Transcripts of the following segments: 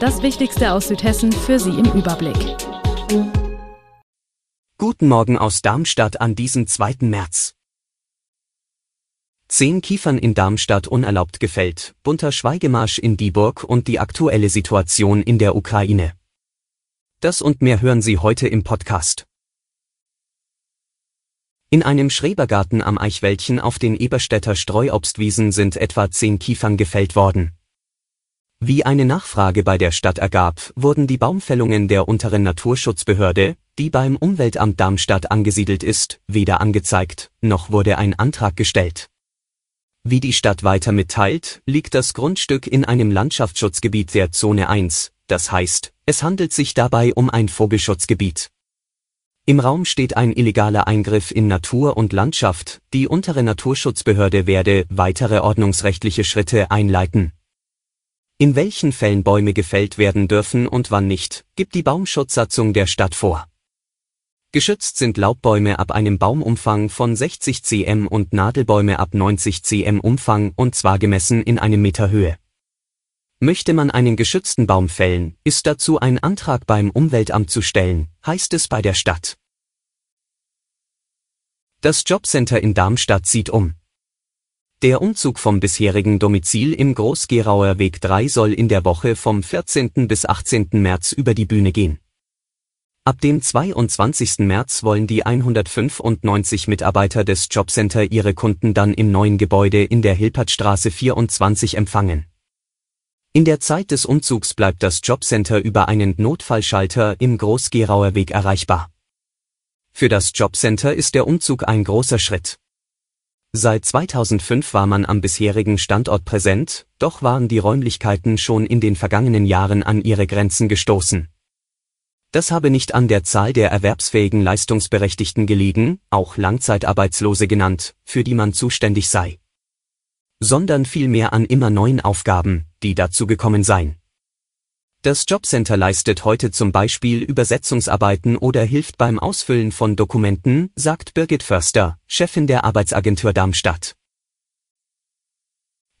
Das Wichtigste aus Südhessen für Sie im Überblick. Guten Morgen aus Darmstadt an diesem 2. März. Zehn Kiefern in Darmstadt unerlaubt gefällt, bunter Schweigemarsch in Dieburg und die aktuelle Situation in der Ukraine. Das und mehr hören Sie heute im Podcast. In einem Schrebergarten am Eichwäldchen auf den Eberstädter Streuobstwiesen sind etwa zehn Kiefern gefällt worden. Wie eine Nachfrage bei der Stadt ergab, wurden die Baumfällungen der unteren Naturschutzbehörde, die beim Umweltamt Darmstadt angesiedelt ist, weder angezeigt, noch wurde ein Antrag gestellt. Wie die Stadt weiter mitteilt, liegt das Grundstück in einem Landschaftsschutzgebiet der Zone 1, das heißt, es handelt sich dabei um ein Vogelschutzgebiet. Im Raum steht ein illegaler Eingriff in Natur und Landschaft, die untere Naturschutzbehörde werde weitere ordnungsrechtliche Schritte einleiten. In welchen Fällen Bäume gefällt werden dürfen und wann nicht, gibt die Baumschutzsatzung der Stadt vor. Geschützt sind Laubbäume ab einem Baumumfang von 60 cm und Nadelbäume ab 90 cm Umfang und zwar gemessen in einem Meter Höhe. Möchte man einen geschützten Baum fällen, ist dazu ein Antrag beim Umweltamt zu stellen, heißt es bei der Stadt. Das Jobcenter in Darmstadt zieht um. Der Umzug vom bisherigen Domizil im Groß-Gerauer Weg 3 soll in der Woche vom 14. bis 18. März über die Bühne gehen. Ab dem 22. März wollen die 195 Mitarbeiter des Jobcenter ihre Kunden dann im neuen Gebäude in der Hilpertstraße 24 empfangen. In der Zeit des Umzugs bleibt das Jobcenter über einen Notfallschalter im Groß-Gerauer Weg erreichbar. Für das Jobcenter ist der Umzug ein großer Schritt. Seit 2005 war man am bisherigen Standort präsent, doch waren die Räumlichkeiten schon in den vergangenen Jahren an ihre Grenzen gestoßen. Das habe nicht an der Zahl der erwerbsfähigen Leistungsberechtigten gelegen, auch Langzeitarbeitslose genannt, für die man zuständig sei, sondern vielmehr an immer neuen Aufgaben, die dazu gekommen seien. Das Jobcenter leistet heute zum Beispiel Übersetzungsarbeiten oder hilft beim Ausfüllen von Dokumenten, sagt Birgit Förster, Chefin der Arbeitsagentur Darmstadt.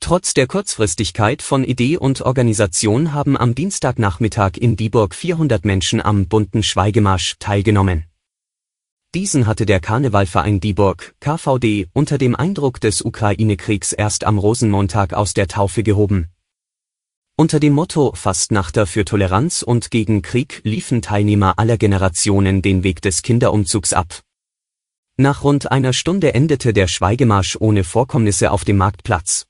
Trotz der Kurzfristigkeit von Idee und Organisation haben am Dienstagnachmittag in Dieburg 400 Menschen am bunten Schweigemarsch teilgenommen. Diesen hatte der Karnevalverein Dieburg, KVD, unter dem Eindruck des Ukraine-Kriegs erst am Rosenmontag aus der Taufe gehoben. Unter dem Motto Fastnachter für Toleranz und gegen Krieg liefen Teilnehmer aller Generationen den Weg des Kinderumzugs ab. Nach rund einer Stunde endete der Schweigemarsch ohne Vorkommnisse auf dem Marktplatz.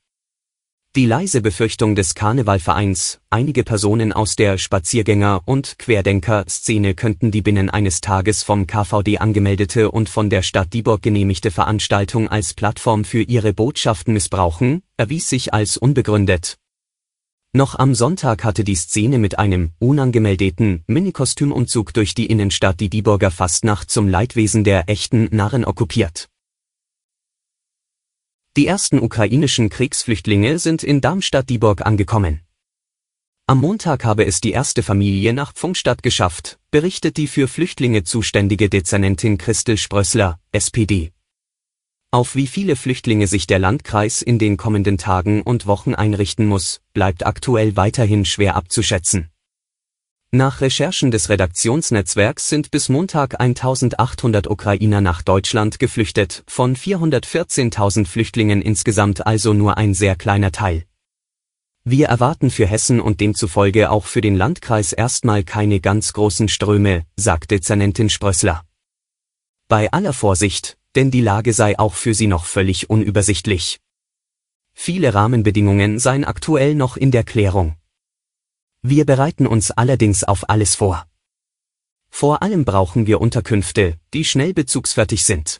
Die leise Befürchtung des Karnevalvereins, einige Personen aus der Spaziergänger- und Querdenker-Szene könnten die binnen eines Tages vom KVD angemeldete und von der Stadt Dieburg genehmigte Veranstaltung als Plattform für ihre Botschaften missbrauchen, erwies sich als unbegründet. Noch am Sonntag hatte die Szene mit einem unangemeldeten Minikostümumzug durch die Innenstadt die Dieburger Fastnacht zum Leidwesen der echten Narren okkupiert. Die ersten ukrainischen Kriegsflüchtlinge sind in Darmstadt-Dieburg angekommen. Am Montag habe es die erste Familie nach Pfungstadt geschafft, berichtet die für Flüchtlinge zuständige Dezernentin Christel Sprössler, SPD. Auf wie viele Flüchtlinge sich der Landkreis in den kommenden Tagen und Wochen einrichten muss, bleibt aktuell weiterhin schwer abzuschätzen. Nach Recherchen des Redaktionsnetzwerks sind bis Montag 1800 Ukrainer nach Deutschland geflüchtet, von 414.000 Flüchtlingen insgesamt also nur ein sehr kleiner Teil. Wir erwarten für Hessen und demzufolge auch für den Landkreis erstmal keine ganz großen Ströme, sagte Dezernentin Sprössler. Bei aller Vorsicht, denn die Lage sei auch für sie noch völlig unübersichtlich. Viele Rahmenbedingungen seien aktuell noch in der Klärung. Wir bereiten uns allerdings auf alles vor. Vor allem brauchen wir Unterkünfte, die schnell bezugsfertig sind.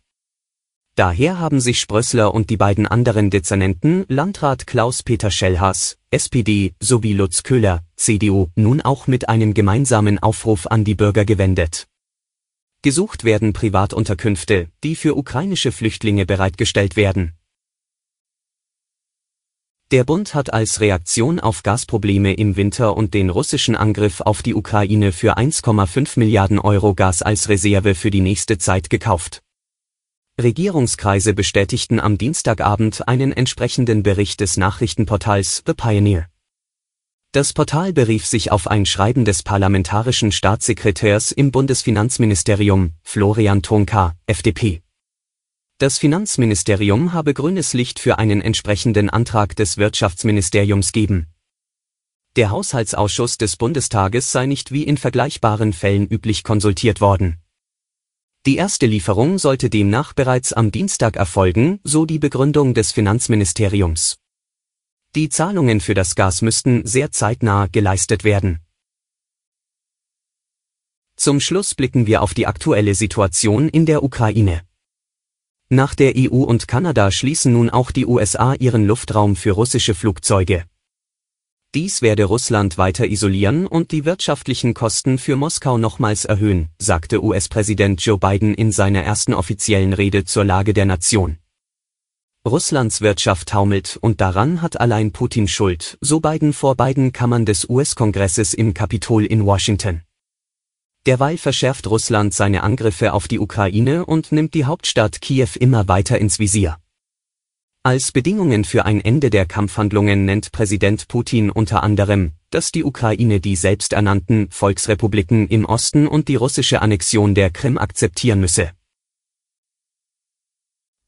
Daher haben sich Sprössler und die beiden anderen Dezernenten, Landrat Klaus-Peter Schellhaas, SPD, sowie Lutz Köhler, CDU, nun auch mit einem gemeinsamen Aufruf an die Bürger gewendet. Gesucht werden Privatunterkünfte, die für ukrainische Flüchtlinge bereitgestellt werden. Der Bund hat als Reaktion auf Gasprobleme im Winter und den russischen Angriff auf die Ukraine für 1,5 Milliarden Euro Gas als Reserve für die nächste Zeit gekauft. Regierungskreise bestätigten am Dienstagabend einen entsprechenden Bericht des Nachrichtenportals The Pioneer. Das Portal berief sich auf ein Schreiben des parlamentarischen Staatssekretärs im Bundesfinanzministerium, Florian Tonka, FDP. Das Finanzministerium habe grünes Licht für einen entsprechenden Antrag des Wirtschaftsministeriums geben. Der Haushaltsausschuss des Bundestages sei nicht wie in vergleichbaren Fällen üblich konsultiert worden. Die erste Lieferung sollte demnach bereits am Dienstag erfolgen, so die Begründung des Finanzministeriums. Die Zahlungen für das Gas müssten sehr zeitnah geleistet werden. Zum Schluss blicken wir auf die aktuelle Situation in der Ukraine. Nach der EU und Kanada schließen nun auch die USA ihren Luftraum für russische Flugzeuge. Dies werde Russland weiter isolieren und die wirtschaftlichen Kosten für Moskau nochmals erhöhen, sagte US-Präsident Joe Biden in seiner ersten offiziellen Rede zur Lage der Nation. Russlands Wirtschaft taumelt und daran hat allein Putin Schuld, so Biden vor beiden Kammern des US-Kongresses im Kapitol in Washington. Derweil verschärft Russland seine Angriffe auf die Ukraine und nimmt die Hauptstadt Kiew immer weiter ins Visier. Als Bedingungen für ein Ende der Kampfhandlungen nennt Präsident Putin unter anderem, dass die Ukraine die selbsternannten Volksrepubliken im Osten und die russische Annexion der Krim akzeptieren müsse.